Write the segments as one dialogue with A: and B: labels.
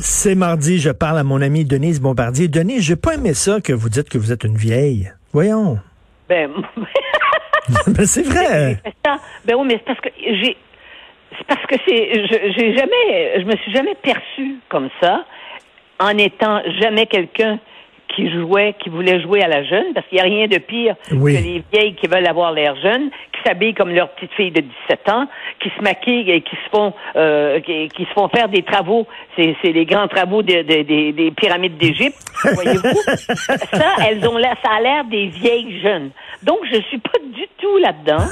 A: C'est mardi, je parle à mon amie Denise Bombardier. Denise, j'ai pas aimé ça que vous dites que vous êtes une vieille. Voyons.
B: Ben,
A: ben c'est vrai.
B: ben oui, mais c'est parce que j'ai, c'est parce que c'est, j'ai jamais, je me suis jamais perçue comme ça, en étant jamais quelqu'un qui jouait, qui voulait jouer à la jeune, parce qu'il n'y a rien de pire que les vieilles qui veulent avoir l'air jeune, qui s'habillent comme leur petite fille de 17 ans, qui se maquillent et qui se font, euh, qui, se font faire des travaux. C'est, les grands travaux des, des pyramides d'Égypte, voyez-vous. ça, elles ont ça a l'air des vieilles jeunes. Donc, je suis pas du tout là-dedans.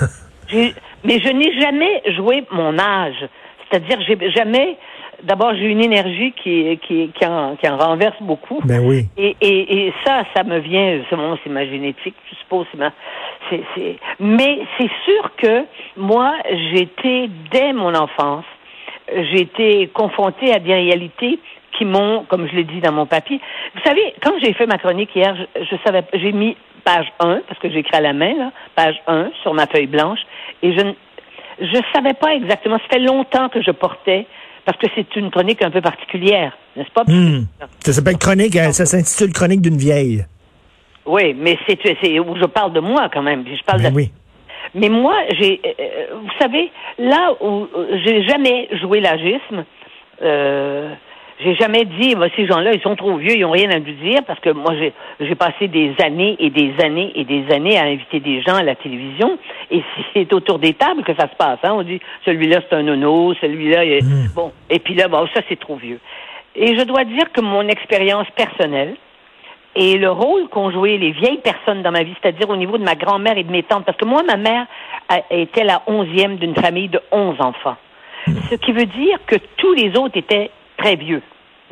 B: mais je n'ai jamais joué mon âge. C'est-à-dire, j'ai jamais d'abord, j'ai une énergie qui, qui, qui, en, qui en renverse beaucoup.
A: Ben oui.
B: Et, et, et ça, ça me vient, c'est c'est ma génétique, je suppose. C'est, c'est, mais c'est sûr que moi, j'étais, dès mon enfance, j'ai été confrontée à des réalités qui m'ont, comme je l'ai dit dans mon papier. Vous savez, quand j'ai fait ma chronique hier, je, je savais, j'ai mis page 1, parce que j'écris à la main, là, page 1 sur ma feuille blanche, et je ne je savais pas exactement. Ça fait longtemps que je portais parce que c'est une chronique un peu particulière, n'est-ce pas?
A: Hmm. Ça s'appelle chronique, hein, ça s'intitule Chronique d'une vieille.
B: Oui, mais c'est où je parle de moi quand même. Je parle
A: ben
B: de...
A: Oui.
B: Mais moi, j'ai, euh, vous savez, là où j'ai jamais joué l'agisme, euh, j'ai jamais dit, bah, ces gens-là, ils sont trop vieux, ils ont rien à nous dire, parce que moi, j'ai, passé des années et des années et des années à inviter des gens à la télévision, et c'est autour des tables que ça se passe. Hein. On dit, celui-là, c'est un nono, celui-là, est... Hmm. bon, et puis là, bon, ça, c'est trop vieux. Et je dois dire que mon expérience personnelle et le rôle qu'ont joué les vieilles personnes dans ma vie, c'est-à-dire au niveau de ma grand-mère et de mes tantes, parce que moi, ma mère était la onzième d'une famille de onze enfants. Hmm. Ce qui veut dire que tous les autres étaient très vieux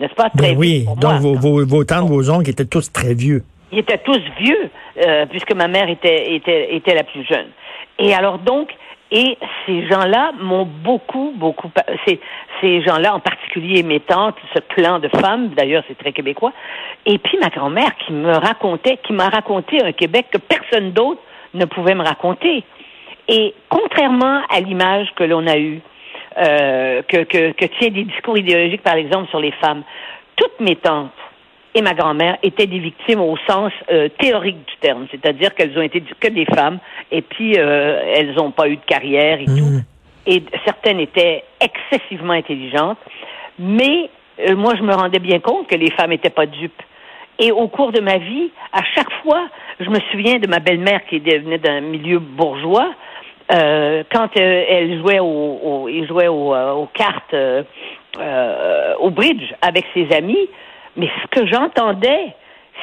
B: n'est-ce pas?
A: Ben oui, donc vos, vos, vos tantes, vos oncles étaient tous très vieux.
B: Ils étaient tous vieux, euh, puisque ma mère était, était, était la plus jeune. Et alors donc, et ces gens-là m'ont beaucoup, beaucoup, ces, ces gens-là, en particulier mes tantes, ce clan de femmes, d'ailleurs c'est très québécois, et puis ma grand-mère qui me racontait, qui m'a raconté un Québec que personne d'autre ne pouvait me raconter. Et contrairement à l'image que l'on a eue euh, que, que, que tient des discours idéologiques, par exemple, sur les femmes. Toutes mes tantes et ma grand-mère étaient des victimes au sens euh, théorique du terme, c'est-à-dire qu'elles ont été que des femmes et puis euh, elles n'ont pas eu de carrière et tout. Mmh. Et certaines étaient excessivement intelligentes, mais moi je me rendais bien compte que les femmes n'étaient pas dupes. Et au cours de ma vie, à chaque fois, je me souviens de ma belle-mère qui venait d'un milieu bourgeois, euh, quand euh, elle jouait au, au il jouait au, euh, aux cartes au bridge avec ses amis, mais ce que j'entendais,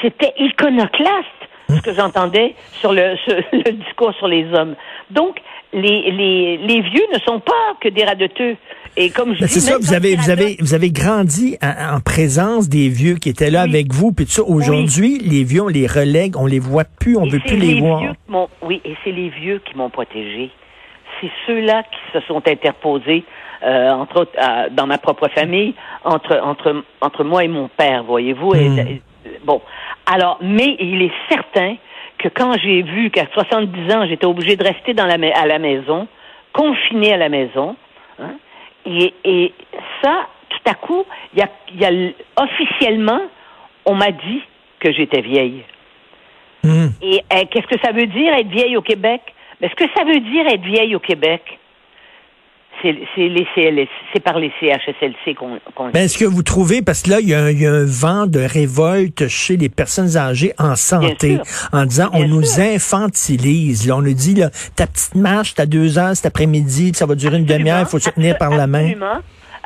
B: c'était iconoclaste ce que j'entendais sur le, le discours sur les hommes. Donc, les, les, les vieux ne sont pas que des radeteux. Et comme je
A: C'est ça, vous avez, vous avez, vous avez grandi en, présence des vieux qui étaient là avec vous, puis ça, aujourd'hui, les vieux, on les relègue, on les voit plus, on ne veut plus les, voir.
B: oui, et c'est les vieux qui m'ont protégé. C'est ceux-là qui se sont interposés, euh, entre autres, dans ma propre famille, entre, entre, entre moi et mon père, voyez-vous. Hmm. bon, alors, mais il est certain que quand j'ai vu qu'à 70 ans, j'étais obligée de rester dans la, à la maison, confinée à la maison, hein, et, et, ça, tout à coup, il y a, y a officiellement, on m'a dit que j'étais vieille. Hmm. Et euh, qu'est-ce que ça veut dire être vieille au Québec? Mais ce que ça veut dire être vieille au Québec, c'est les CLS, c'est par les CHSLC qu'on.
A: ben, Est-ce que vous trouvez, parce que là, il y, a un, vent de révolte chez les personnes âgées en santé, en disant on nous infantilise. Là, on nous dit là, ta petite marche, t'as deux heures cet après-midi, ça va durer une demi-heure, il faut se tenir par la main.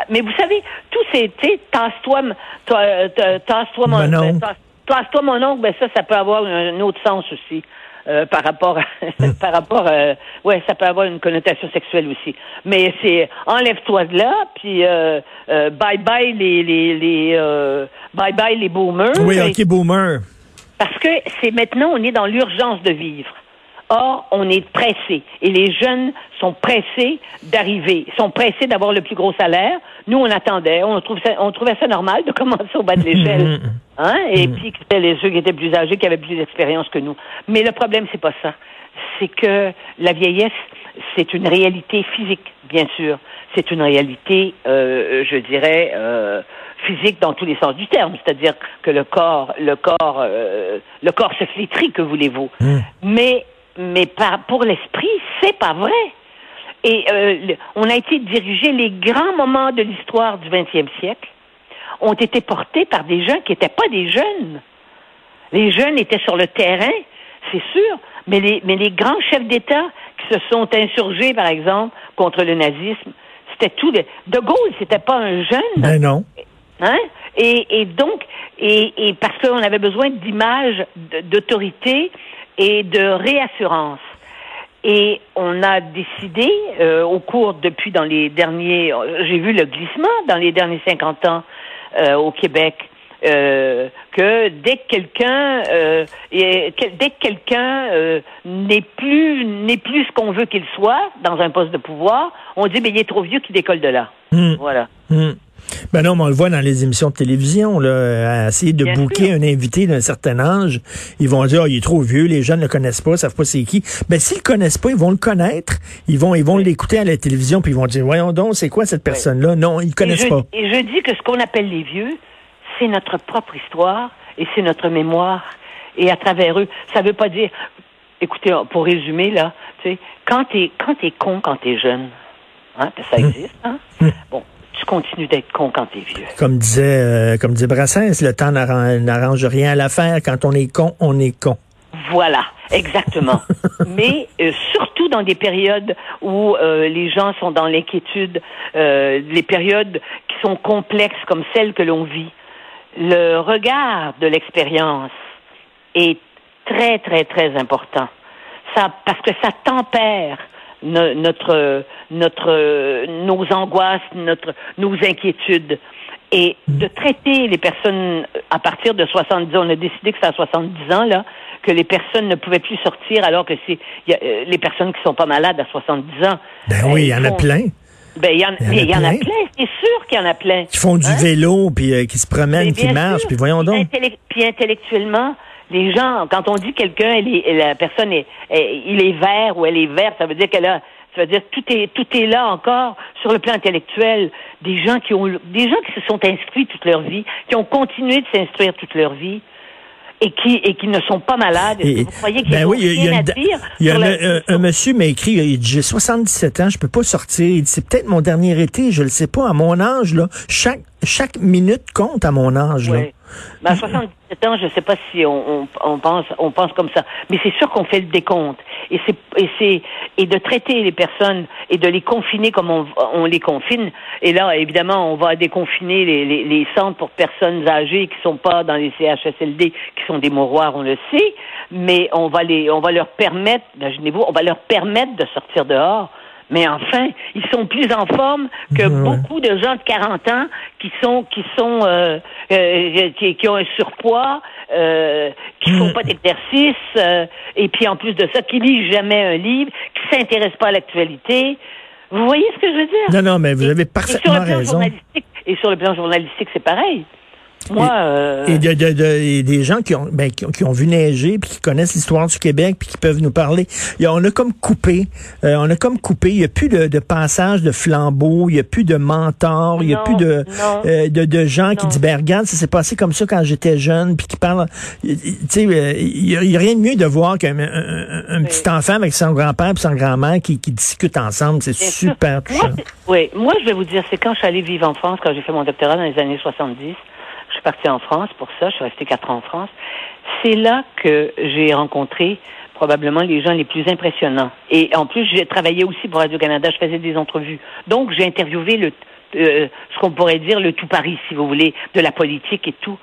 B: Mais vous savez, tout c'est, tasse-toi, tasse-toi mon, ben, tasse-toi mon oncle, ben ça, ça peut avoir un autre sens aussi. Euh, par rapport à, par rapport à, ouais ça peut avoir une connotation sexuelle aussi mais c'est enlève-toi de là puis euh, euh, bye bye les les les bye bye les boomers
A: oui ok boomer
B: parce que c'est maintenant on est dans l'urgence de vivre Or, on est pressé. Et les jeunes sont pressés d'arriver, sont pressés d'avoir le plus gros salaire. Nous, on attendait, on, trouve on trouvait ça normal de commencer au bas de l'échelle. Hein? Et mm. puis, c'était les ceux qui étaient plus âgés, qui avaient plus d'expérience que nous. Mais le problème, c'est pas ça. C'est que la vieillesse, c'est une réalité physique, bien sûr. C'est une réalité, euh, je dirais, euh, physique dans tous les sens du terme, c'est-à-dire que le corps, le corps, euh, le corps se flétrit, que voulez-vous.
A: Hmm.
B: Mais, mais par, pour l'esprit, c'est pas vrai. Et on a été dirigé, les grands moments de l'histoire du 20e siècle ont été portés par des gens qui n'étaient pas des jeunes. Les jeunes étaient sur le terrain, c'est sûr, mais les, mais les grands chefs d'État qui se sont insurgés, par exemple, contre le nazisme, c'était tout. De, de Gaulle, c'était pas un jeune.
A: Ben non.
B: Hein? Et, et donc, et, et parce qu'on avait besoin d'images d'autorité et de réassurance. Et on a décidé, euh, au cours, depuis dans les derniers, j'ai vu le glissement dans les derniers 50 ans euh, au Québec, euh, que dès que quelqu'un euh, dès que quelqu'un euh, n'est plus n'est plus ce qu'on veut qu'il soit dans un poste de pouvoir, on dit mais il est trop vieux qu'il décolle de là.
A: Hmm.
B: Voilà.
A: Hmm. Ben non, mais on le voit dans les émissions de télévision, là, à essayer de
B: Bien
A: bouquer
B: sûr.
A: un invité d'un certain âge, ils vont dire, oh, il est trop vieux, les jeunes ne le connaissent pas, savent pas c'est qui. Ben, s'ils le connaissent pas, ils vont le connaître, ils vont, ils vont
B: Oui.
A: l'écouter à la télévision, puis ils vont dire, voyons donc, c'est quoi cette personne-là? Non, ils le
B: Et
A: connaissent
B: je,
A: pas.
B: et je dis que ce qu'on appelle les vieux, c'est notre propre histoire et c'est notre mémoire. Et à travers eux, ça veut pas dire, écoutez, pour résumer là, tu sais, quand t'es quand t'es con quand t'es jeune, hein, ça existe, hein. Bon, tu continues d'être con quand t'es vieux.
A: Comme disait, euh, comme disait Brassens, le temps n'arran- n'arrange rien à l'affaire. Quand on est con, on est con.
B: Voilà, exactement. Mais euh, surtout dans des périodes où euh, les gens sont dans l'inquiétude, euh, les périodes qui sont complexes comme celles que l'on vit, le regard de l'expérience est très, très, très important. Ça, parce que ça tempère no- notre, notre, nos angoisses, notre, nos inquiétudes. Et de traiter les personnes à partir de 70 ans, on a décidé que c'est à 70 ans, là, que les personnes ne pouvaient plus sortir alors que c'est y a, euh, les personnes qui sont pas malades à 70 ans.
A: Ben
B: euh,
A: oui, il y en a plein.
B: Ben, il y en,
A: y
B: y en a
A: plein.
B: c'est sûr qu'il y en a plein.
A: Qui font du
B: Hein?
A: vélo, puis euh, qui se promènent, qui marchent, puis voyons donc.
B: Puis intellectuellement, les gens, quand on dit quelqu'un, la personne est, est- il est vert ou elle est verte, ça veut dire qu'elle a, ça veut dire que tout est, tout est là encore sur le plan intellectuel. Des gens qui ont, des gens qui se sont inscrits toute leur vie, qui ont continué de s'instruire toute leur vie. Et qui, et qui ne sont pas malades.
A: Et-
B: vous croyez qu'il y
A: ben
B: a
A: oui, y a,
B: dire
A: il y a
B: sur
A: un,
B: la-
A: un- un monsieur m'a écrit, il dit, j'ai 77 ans, je peux pas sortir. Il dit, c'est peut-être mon dernier été, je le sais pas. À mon âge, là, chaque, chaque minute compte à mon âge, là.
B: Oui. Ben, à 77 ans, je ne sais pas si on, on, on pense on pense comme ça, mais c'est sûr qu'on fait le décompte et c'est et c'est et de traiter les personnes et de les confiner comme on, on les confine. Et là, évidemment, on va déconfiner les, les, les centres pour personnes âgées qui sont pas dans les CHSLD, qui sont des mouroirs, on le sait, mais on va les on va leur permettre, imaginez-vous, on va leur permettre de sortir dehors. Mais enfin, ils sont plus en forme que
A: Ouais.
B: beaucoup de gens de 40 ans qui sont qui sont euh, euh, qui, qui ont un surpoids, euh, qui font
A: Mm.
B: pas d'exercice, euh, et puis en plus de ça, qui lisent jamais un livre, qui s'intéressent pas à l'actualité. Vous voyez ce que je veux dire?
A: Non, non, mais vous avez
B: Et sur
A: parfaitement
B: le plan
A: raison.
B: journalistique, et sur le plan journalistique, c'est pareil. Moi, euh,
A: Et, de, de- de- et des gens qui ont, ben, qui, ont, qui ont vu neiger, puis qui connaissent l'histoire du Québec, puis qui peuvent nous parler. A- on a comme coupé, euh, on a comme coupé. Il n'y a plus de, de passage de flambeau, il n'y a plus de mentor, il n'y a plus de, euh, de, de gens qui disent, ben regarde, ça s'est passé comme ça quand j'étais jeune, puis qui parlent. Tu sais, euh, il n'y a, rien de mieux de voir qu'un un, un- un
B: Oui.
A: petit enfant avec son grand-père et son grand-mère qui, qui discutent ensemble. C'est super touchant.
B: Moi, oui, moi, je vais vous dire, c'est quand je suis allée vivre en France, quand j'ai fait mon doctorat dans les années 70, je suis partie en France pour ça, je suis restée quatre ans en France. C'est là que j'ai rencontré probablement les gens les plus impressionnants. Et en plus, j'ai travaillé aussi pour Radio-Canada, je faisais des entrevues. Donc, j'ai interviewé le, euh, ce qu'on pourrait dire le tout Paris, si vous voulez, de la politique et tout.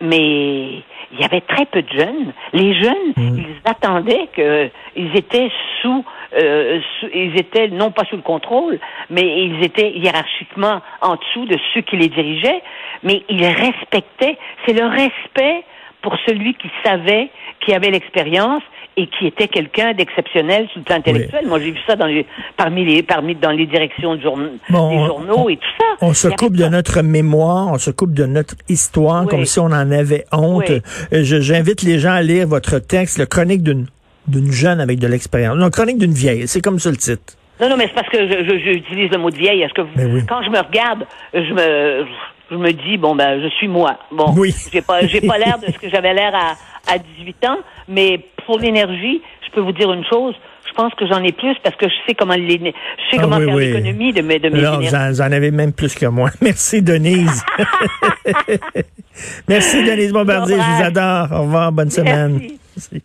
B: Mais il y avait très peu de jeunes. Les jeunes, ils attendaient qu'ils étaient sous, euh, ils étaient non pas sous le contrôle, mais ils étaient hiérarchiquement en dessous de ceux qui les dirigeaient, mais ils respectaient. C'est le respect pour celui qui savait, qui avait l'expérience et qui était quelqu'un d'exceptionnel sur le plan intellectuel. Moi, j'ai vu ça dans les, parmi les, parmi dans les directions de journ-
A: Bon,
B: des
A: on-
B: journaux et tout ça.
A: On se coupe de notre mémoire, on se coupe de notre histoire,
B: Oui.
A: comme si on en avait honte.
B: Oui.
A: Euh, J'invite les gens à lire votre texte, le chronique d'une d'une jeune avec de l'expérience. Non, chronique d'une vieille, c'est comme ça le titre.
B: Non, non, mais c'est parce que je- je- j'utilise le mot de vieille. Est-ce que vous-
A: Ben oui.
B: quand je me regarde, je me, je me dis bon ben je suis moi. Bon,
A: oui.
B: j'ai pas j'ai pas l'air de ce que j'avais l'air à à 18 ans, mais pour l'énergie, je peux vous dire une chose, je pense que j'en ai plus parce que je sais comment les, je sais
A: Ah
B: comment
A: oui,
B: faire
A: oui.
B: l'économie de mes de mes
A: Alors, j'en avais même plus que moi. Merci, Denise. Merci, Denise Bombardier. Je vous adore. Au revoir. Bonne semaine. Merci.